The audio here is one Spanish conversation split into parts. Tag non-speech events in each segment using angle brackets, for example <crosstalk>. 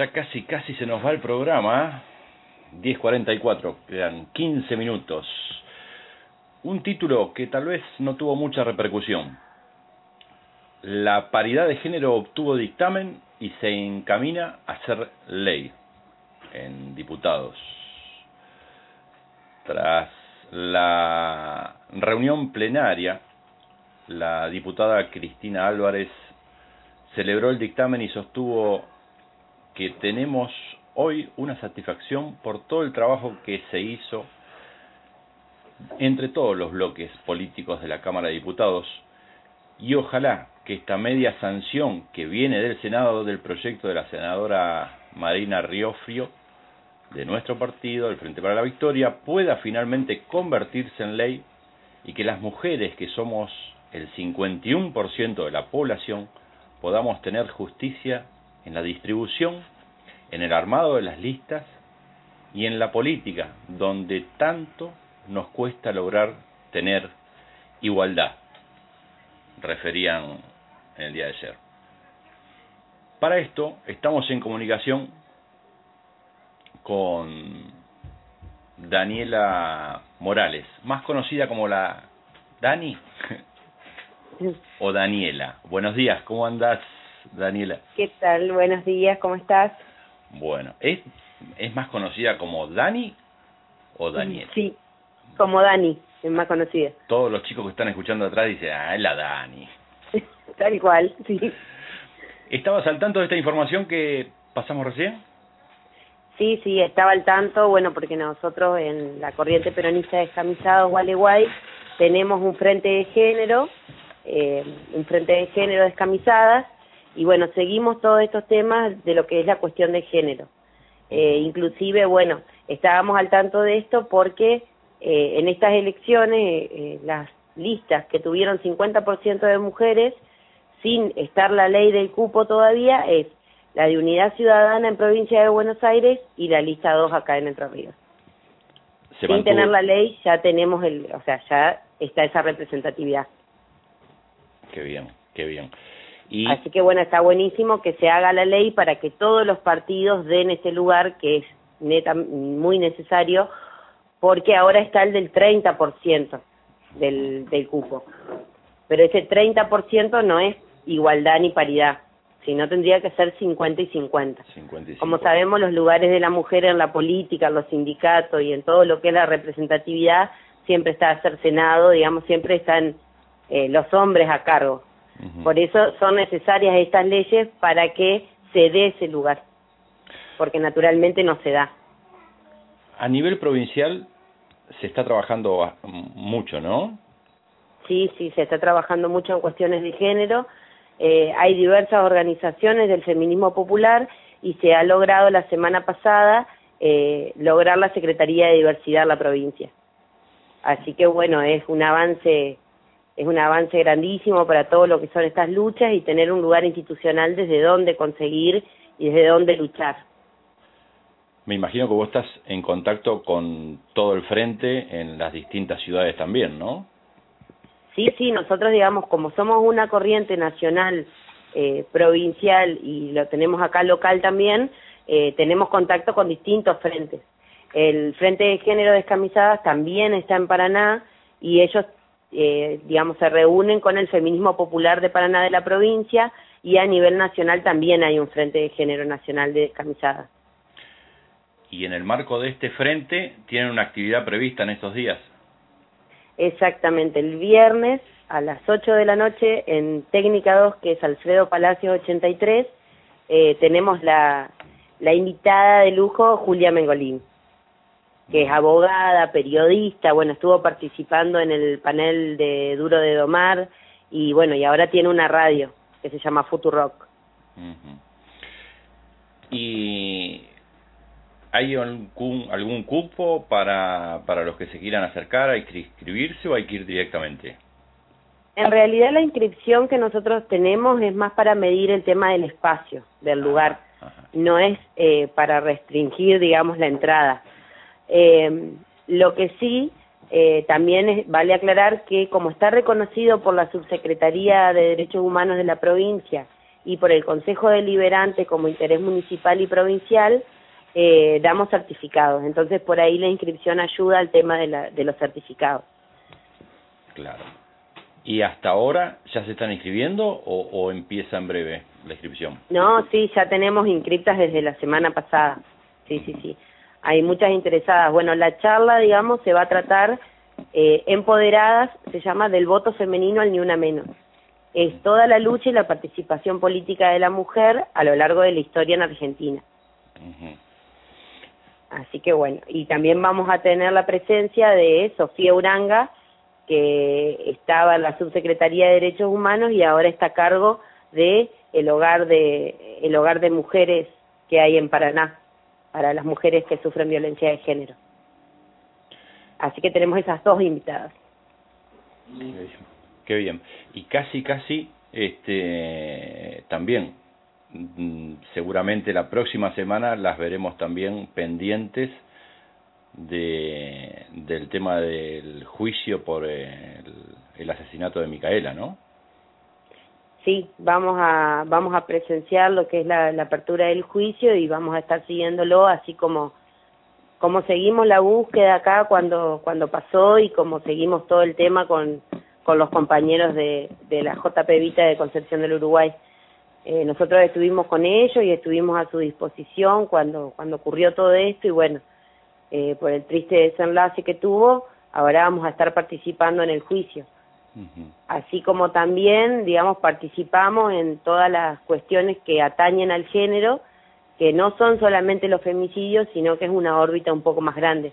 Ya casi, casi se nos va el programa. 10.44, quedan 15 minutos. Un título que tal vez no tuvo mucha repercusión. La paridad de género obtuvo dictamen y se encamina a ser ley en diputados. Tras la reunión plenaria, la diputada Cristina Álvarez celebró el dictamen y sostuvo que tenemos hoy una satisfacción por todo el trabajo que se hizo entre todos los bloques políticos de la Cámara de Diputados y ojalá que esta media sanción que viene del Senado del proyecto de la senadora Marina Riofrio de nuestro partido, el Frente para la Victoria, pueda finalmente convertirse en ley y que las mujeres, que somos el 51% de la población, podamos tener justicia en la distribución, en el armado de las listas y en la política, donde tanto nos cuesta lograr tener igualdad, referían en el día de ayer. Para esto estamos en comunicación con Daniela Morales, más conocida como la Dani o Daniela. Buenos días, ¿cómo andás, Daniela? ¿Qué tal? Buenos días, ¿cómo estás? Bueno, ¿es, es más conocida como Dani o Daniela? Sí, como Dani, es más conocida. Todos los chicos que están escuchando atrás dicen, ah, es la Dani. <laughs> Tal cual, sí. ¿Estabas al tanto de esta información que pasamos recién? Sí, sí, estaba al tanto, bueno, porque nosotros en la corriente peronista de descamisados Gualeguay tenemos un frente de género, eh, un frente de género descamisadas, y bueno, seguimos todos estos temas de lo que es la cuestión de género. Eh, inclusive, bueno, estábamos al tanto de esto porque eh, en estas elecciones eh, las listas que tuvieron 50% de mujeres, sin estar la ley del cupo todavía, es la de Unidad Ciudadana en Provincia de Buenos Aires y la lista 2 acá en Entre Ríos. sin tener la ley ya tenemos el, o sea, ya está esa representatividad. Qué bien, qué bien. Así que bueno, está buenísimo que se haga la ley para que todos los partidos den ese lugar que es neta muy necesario, porque ahora está el del 30% del, del cupo. Pero ese 30% no es igualdad ni paridad, sino tendría que ser 50 y 50. 50 y Como sabemos, los lugares de la mujer en la política, en los sindicatos y en todo lo que es la representatividad, siempre está cercenado, digamos, siempre están eh, los hombres a cargo. Por eso son necesarias estas leyes para que se dé ese lugar, porque naturalmente no se da. A nivel provincial se está trabajando mucho, ¿no? Sí, sí, se está trabajando mucho en cuestiones de género. Eh, hay diversas organizaciones del feminismo popular y se ha logrado la semana pasada eh, lograr la Secretaría de Diversidad en la provincia. Así que bueno, es un avance es un avance grandísimo para todo lo que son estas luchas y tener un lugar institucional desde donde conseguir y desde donde luchar. Me imagino que vos estás en contacto con todo el frente en las distintas ciudades también, ¿no? Sí, sí, nosotros digamos, como somos una corriente nacional, eh, provincial y lo tenemos acá local también, eh, tenemos contacto con distintos frentes. El Frente de Género Descamisadas también está en Paraná y ellos eh, digamos, se reúnen con el feminismo popular de Paraná de la provincia y a nivel nacional también hay un Frente de Género Nacional de Descamisadas. Y en el marco de este frente tienen una actividad prevista en estos días. Exactamente, el viernes a las 8 de la noche en Técnica 2, que es Alfredo Palacios 83, eh, tenemos la, la invitada de lujo Julia Mengolín que es abogada, periodista, bueno, estuvo participando en el panel de Duro de Domar y bueno, y ahora tiene una radio que se llama Futurock. ¿Y hay algún, algún cupo para, para los que se quieran acercar, hay que inscribirse o hay que ir directamente? En realidad la inscripción que nosotros tenemos es más para medir el tema del espacio, del lugar, no es eh, para restringir, digamos, la entrada. Eh, lo que sí, eh, también vale aclarar que como está reconocido por la Subsecretaría de Derechos Humanos de la provincia y por el Consejo Deliberante como interés municipal y provincial eh, damos certificados. Entonces por ahí la inscripción ayuda al tema de, la, de los certificados. Claro. ¿Y hasta ahora ya se están inscribiendo o, o empieza en breve la inscripción? No, sí, ya tenemos inscriptas desde la semana pasada. Sí, sí, sí. Hay muchas interesadas. Bueno, la charla, digamos, se va a tratar eh, empoderadas, se llama del voto femenino al ni una menos. Es toda la lucha y la participación política de la mujer a lo largo de la historia en Argentina. Así que bueno, y también vamos a tener la presencia de Sofía Uranga, que estaba en la Subsecretaría de Derechos Humanos y ahora está a cargo de el hogar de el hogar de mujeres que hay en Paraná para las mujeres que sufren violencia de género. Así que tenemos esas dos invitadas. Qué bien. Y casi, casi, este, también, mm, seguramente la próxima semana las veremos también pendientes de, del tema del juicio por el, el asesinato de Micaela, ¿no? Sí, vamos a vamos a presenciar lo que es la, la apertura del juicio y vamos a estar siguiéndolo así como como seguimos la búsqueda acá cuando cuando pasó y como seguimos todo el tema con con los compañeros de, de la JP Vita de Concepción del Uruguay. Eh, nosotros estuvimos con ellos y estuvimos a su disposición cuando cuando ocurrió todo esto y bueno, eh, por el triste desenlace que tuvo, ahora vamos a estar participando en el juicio. Así como también, digamos, participamos en todas las cuestiones que atañen al género, que no son solamente los femicidios, sino que es una órbita un poco más grande.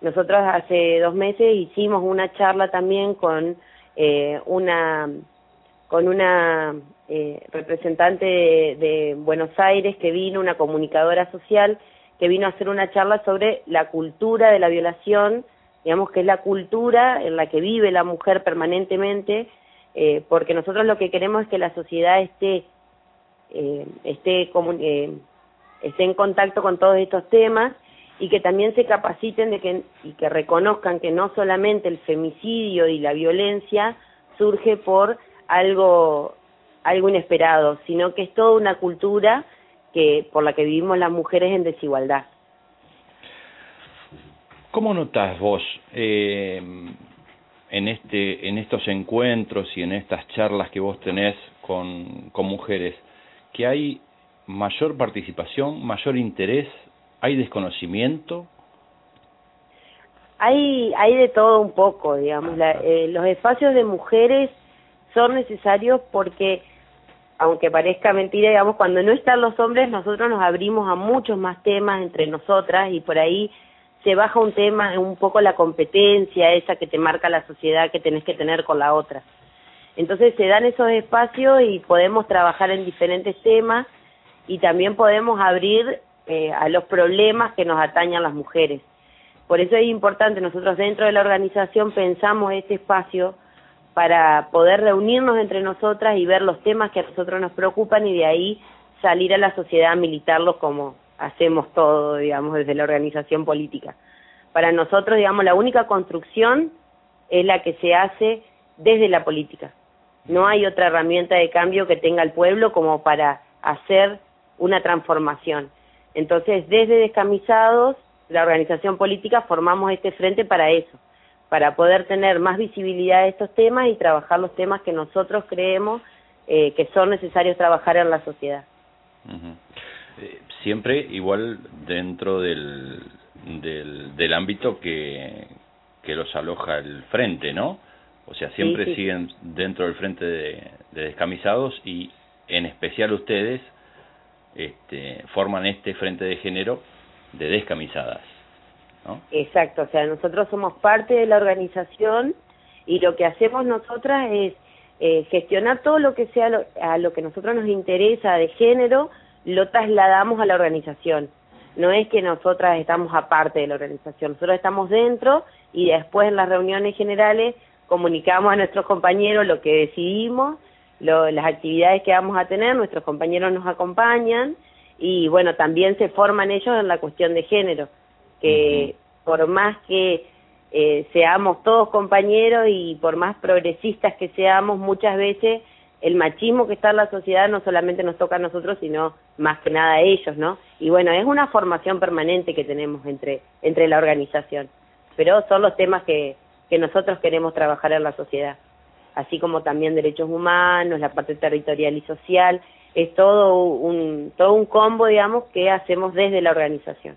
Nosotros hace dos meses hicimos una charla también con eh, una con una eh, representante de, de Buenos Aires que vino, una comunicadora social, que vino a hacer una charla sobre la cultura de la violación digamos que es la cultura en la que vive la mujer permanentemente, eh, porque nosotros lo que queremos es que la sociedad esté, eh, esté, eh, esté en contacto con todos estos temas y que también se capaciten de que, y que reconozcan que no solamente el femicidio y la violencia surge por algo, algo inesperado, sino que es toda una cultura que, por la que vivimos las mujeres en desigualdad. ¿Cómo notas vos eh, en, este, en estos encuentros y en estas charlas que vos tenés con, con mujeres que hay mayor participación, mayor interés, hay desconocimiento? Hay, hay de todo un poco, digamos. La, eh, los espacios de mujeres son necesarios porque, aunque parezca mentira, digamos, cuando no están los hombres, nosotros nos abrimos a muchos más temas entre nosotras y por ahí se baja un tema, un poco la competencia esa que te marca la sociedad que tenés que tener con la otra. Entonces se dan esos espacios y podemos trabajar en diferentes temas y también podemos abrir eh, a los problemas que nos atañan las mujeres. Por eso es importante, nosotros dentro de la organización pensamos este espacio para poder reunirnos entre nosotras y ver los temas que a nosotros nos preocupan y de ahí salir a la sociedad a militarlos como, hacemos todo, digamos, desde la organización política. Para nosotros, digamos, la única construcción es la que se hace desde la política. No hay otra herramienta de cambio que tenga el pueblo como para hacer una transformación. Entonces, desde Descamisados, la organización política, formamos este frente para eso, para poder tener más visibilidad de estos temas y trabajar los temas que nosotros creemos eh, que son necesarios trabajar en la sociedad. Eh, siempre igual dentro del, del, del ámbito que, que los aloja el frente, ¿no? O sea, siempre siguen dentro del frente de, de, descamisados y en especial ustedes este, forman este frente de género de descamisadas, ¿no? Exacto, o sea, nosotros somos parte de la organización y lo que hacemos nosotras es eh, gestionar todo lo que sea lo, a lo que nosotros nos interesa de género, lo trasladamos a la organización. No es que nosotras estamos aparte de la organización, nosotros estamos dentro y después en las reuniones generales comunicamos a nuestros compañeros lo que decidimos, lo, las actividades que vamos a tener, nuestros compañeros nos acompañan y bueno, también se forman ellos en la cuestión de género, que por más que eh, seamos todos compañeros y por más progresistas que seamos, muchas veces el machismo que está en la sociedad no solamente nos toca a nosotros, sino más que nada a ellos, ¿no? Y bueno, es una formación permanente que tenemos entre, entre la organización, pero son los temas que, que nosotros queremos trabajar en la sociedad, así como también derechos humanos, la parte territorial y social, es todo un, todo un combo, digamos, que hacemos desde la organización.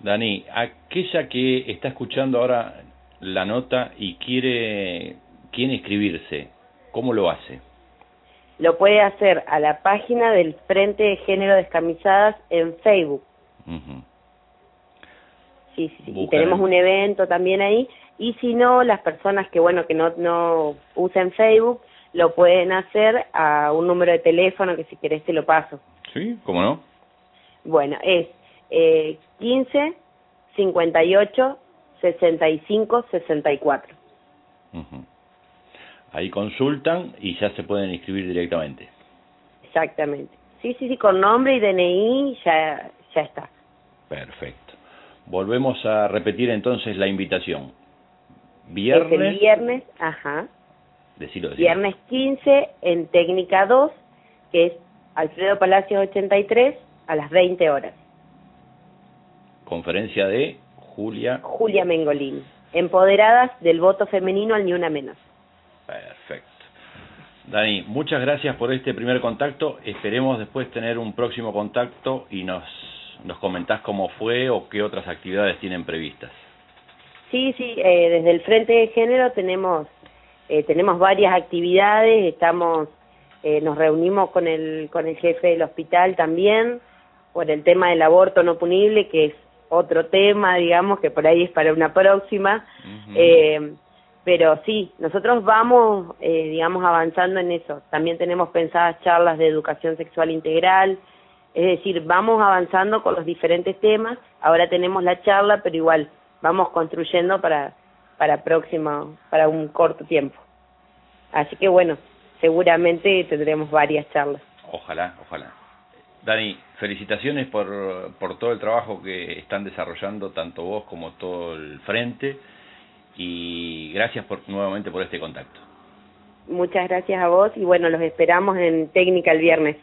Dani, aquella que está escuchando ahora la nota y quiere, quiere inscribirse, ¿Cómo lo hace? Lo puede hacer a la página del Frente de Género Descamisadas en Facebook. Sí, sí, sí. Y tenemos un evento también ahí. Y si no, las personas que, bueno, que no, no usen Facebook, lo pueden hacer a un número de teléfono que si querés te lo paso. Sí, ¿cómo no? Bueno, es eh, 15 58 65 64. Uh Ahí consultan y ya se pueden inscribir directamente. Exactamente. Sí, sí, sí, con nombre y DNI ya, ya está. Perfecto. Volvemos a repetir entonces la invitación. Viernes. el viernes, ajá. Decilo, Viernes 15 en Técnica 2, que es Alfredo Palacios 83, a las 20 horas. Conferencia de Julia. Julia Mengolini. Empoderadas del voto femenino al ni una menos. Dani, muchas gracias por este primer contacto. Esperemos después tener un próximo contacto y nos, nos comentás cómo fue o qué otras actividades tienen previstas. Sí, sí, eh, desde el Frente de Género tenemos, eh, tenemos varias actividades, estamos, eh, nos reunimos con el, con el jefe del hospital también por el tema del aborto no punible, que es otro tema, digamos, que por ahí es para una próxima. eh, pero sí, nosotros vamos, eh, digamos, avanzando en eso. También tenemos pensadas charlas de educación sexual integral, es decir, vamos avanzando con los diferentes temas. Ahora tenemos la charla, pero igual vamos construyendo para para próximo, para un corto tiempo. Así que bueno, seguramente tendremos varias charlas. Ojalá, ojalá. Dani, felicitaciones por, por todo el trabajo que están desarrollando tanto vos como todo el frente y gracias por, nuevamente por este contacto. Muchas gracias a vos y bueno, los esperamos en técnica el viernes.